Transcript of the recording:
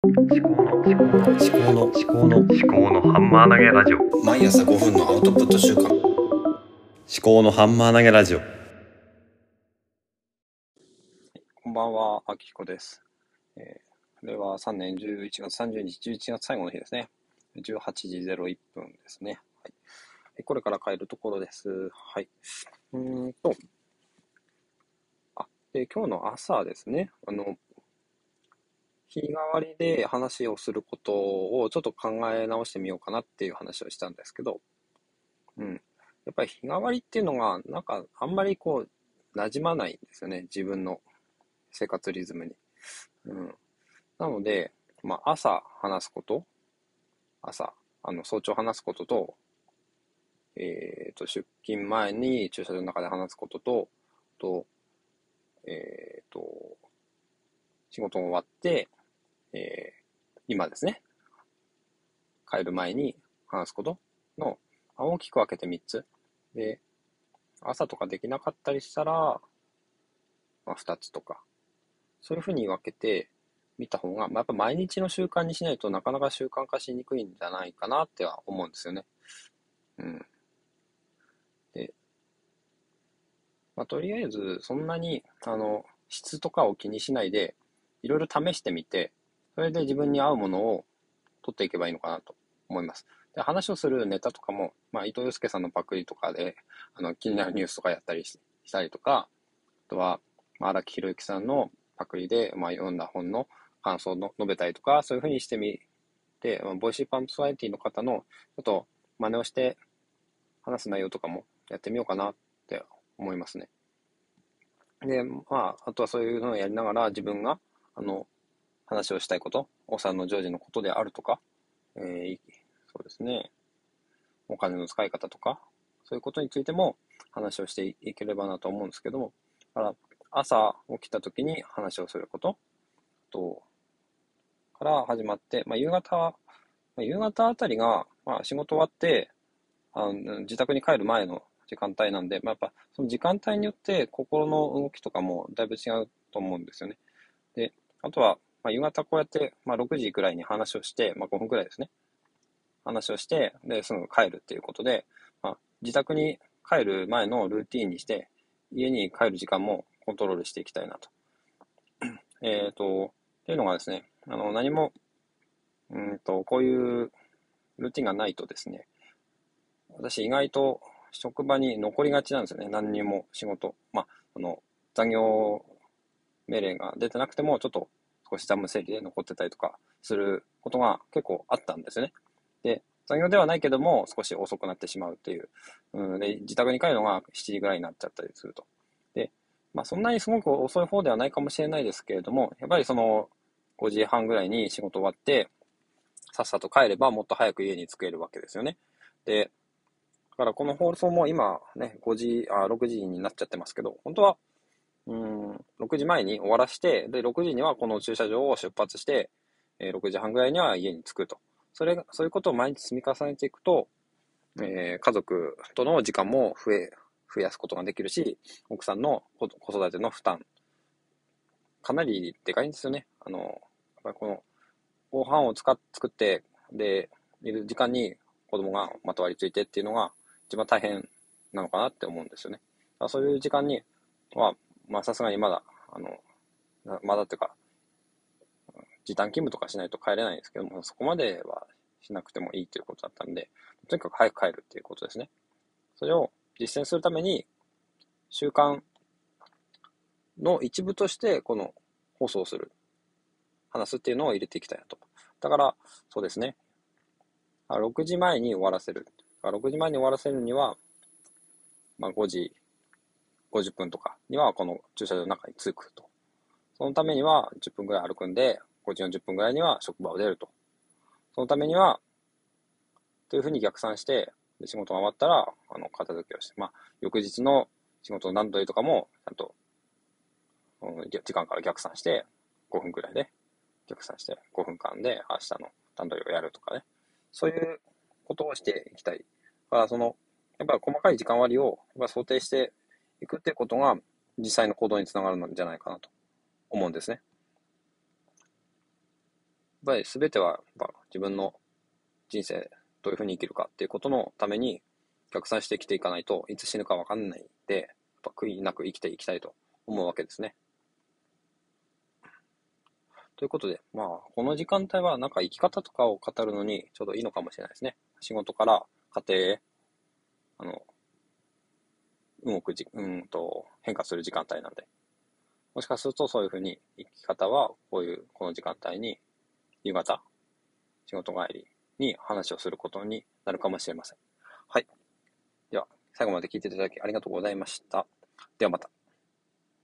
思考の思考の思考の思考の思考のハンマー投げラジオ毎朝5分のアウトプット週間思考のハンマー投げラジオこんばんは、あきひこです。えー、令和3年11月30日、11月最後の日ですね。18時01分ですね。はい。えこれから帰るところです。はい。うーんと、あ、で、今日の朝ですね、あの、日替わりで話をすることをちょっと考え直してみようかなっていう話をしたんですけど、うん。やっぱり日替わりっていうのが、なんかあんまりこう、馴染まないんですよね、自分の生活リズムに。うん。なので、まあ、朝話すこと、朝、あの、早朝話すことと、えっ、と、出勤前に駐車場の中で話すことと、と、えっ、と、仕事が終わって、えー今ですね、帰る前に話すことの、大きく分けて3つ。で、朝とかできなかったりしたら、まあ、2つとか、そういうふうに分けてみた方が、まあ、やっぱ毎日の習慣にしないとなかなか習慣化しにくいんじゃないかなっては思うんですよね。うん。で、まあ、とりあえず、そんなに、あの、質とかを気にしないで、いろいろ試してみて、それで自分に合うものを取っていけばいいのかなと思います。で、話をするネタとかも、まあ、伊藤洋介さんのパクリとかで、あの、気になるニュースとかやったりしたりとか、あとは、まあ、荒木宏之さんのパクリで、まあ、読んだ本の感想を述べたりとか、そういうふうにしてみて、まあ、ボイシーパンプスワイティの方の、ちょっと真似をして話す内容とかもやってみようかなって思いますね。で、まあ、あとはそういうのをやりながら自分が、あの、話をしたいこと、お産の常時のことであるとか、えーそうですね、お金の使い方とか、そういうことについても話をしていければなと思うんですけども、だから朝起きた時に話をすることと、から始まって、まあ、夕方、まあ、夕方あたりが、まあ、仕事終わって、あの自宅に帰る前の時間帯なんで、まあ、やっぱその時間帯によって心の動きとかもだいぶ違うと思うんですよね。で、あとは、まあ、夕方こうやって、まあ、6時くらいに話をして、まあ、5分くらいですね。話をして、で、すぐ帰るっていうことで、まあ、自宅に帰る前のルーティンにして、家に帰る時間もコントロールしていきたいなと。えっと、っていうのがですね、あの、何も、うんと、こういうルーティンがないとですね、私意外と職場に残りがちなんですよね。何にも仕事。まあ、あの、残業命令が出てなくても、ちょっと少し残務整理で残ってたりとかすることが結構あったんですよね。で、残業ではないけども、少し遅くなってしまうっていう。うん、で、自宅に帰るのが7時ぐらいになっちゃったりすると。で、まあ、そんなにすごく遅い方ではないかもしれないですけれども、やっぱりその、5時半ぐらいに仕事終わって、さっさと帰ればもっと早く家に着けるわけですよね。で、だからこの放送も今ね、5時、あ、6時になっちゃってますけど、本当は、うん、6時前に終わらして、で、6時にはこの駐車場を出発して、えー6時半ぐらいには家に着くと。それ、そういうことを毎日積み重ねていくと、えー家族との時間も増え、増やすことができるし、奥さんの子育ての負担、かなりでかいんですよね。あの、やっぱりこの、ご飯を使っ作って、で、いる時間に子供がまとわりついてっていうのが一番大変なのかなって思うんですよね。そういう時間には、まあさすがにまだ、あの、まだっていうか、時短勤務とかしないと帰れないんですけども、そこまではしなくてもいいということだったんで、とにかく早く帰るっていうことですね。それを実践するために、習慣の一部として、この放送する、話すっていうのを入れていきたいなと。だから、そうですね。6時前に終わらせる。6時前に終わらせるには、まあ5時50分とかにはこの駐車場の中に着くと。そのためには10分ぐらい歩くんで、5時40分ぐらいには職場を出ると。そのためには、というふうに逆算して、で仕事が終わったら、あの、片付けをして、まあ、翌日の仕事の段取りとかも、ちゃんと、うん時間から逆算して、5分くらいで、逆算して、5分間で明日の段取りをやるとかね。そういうことをしていきたい。だから、その、やっぱ細かい時間割をやっぱ想定していくってことが、実際の行動につながるんじゃないかなと思うんですね。やっぱり全てはやっ自分の人生どういうふうに生きるかっていうことのために逆算して生きていかないといつ死ぬかわかんないんで、悔いなく生きていきたいと思うわけですね。ということで、まあ、この時間帯はなんか生き方とかを語るのにちょうどいいのかもしれないですね。仕事から家庭へ、あの、動くじ、うんと、変化する時間帯なんで。もしかするとそういうふうに生き方はこういう、この時間帯に、夕方、仕事帰りに話をすることになるかもしれません。はい。では、最後まで聞いていただきありがとうございました。ではまた。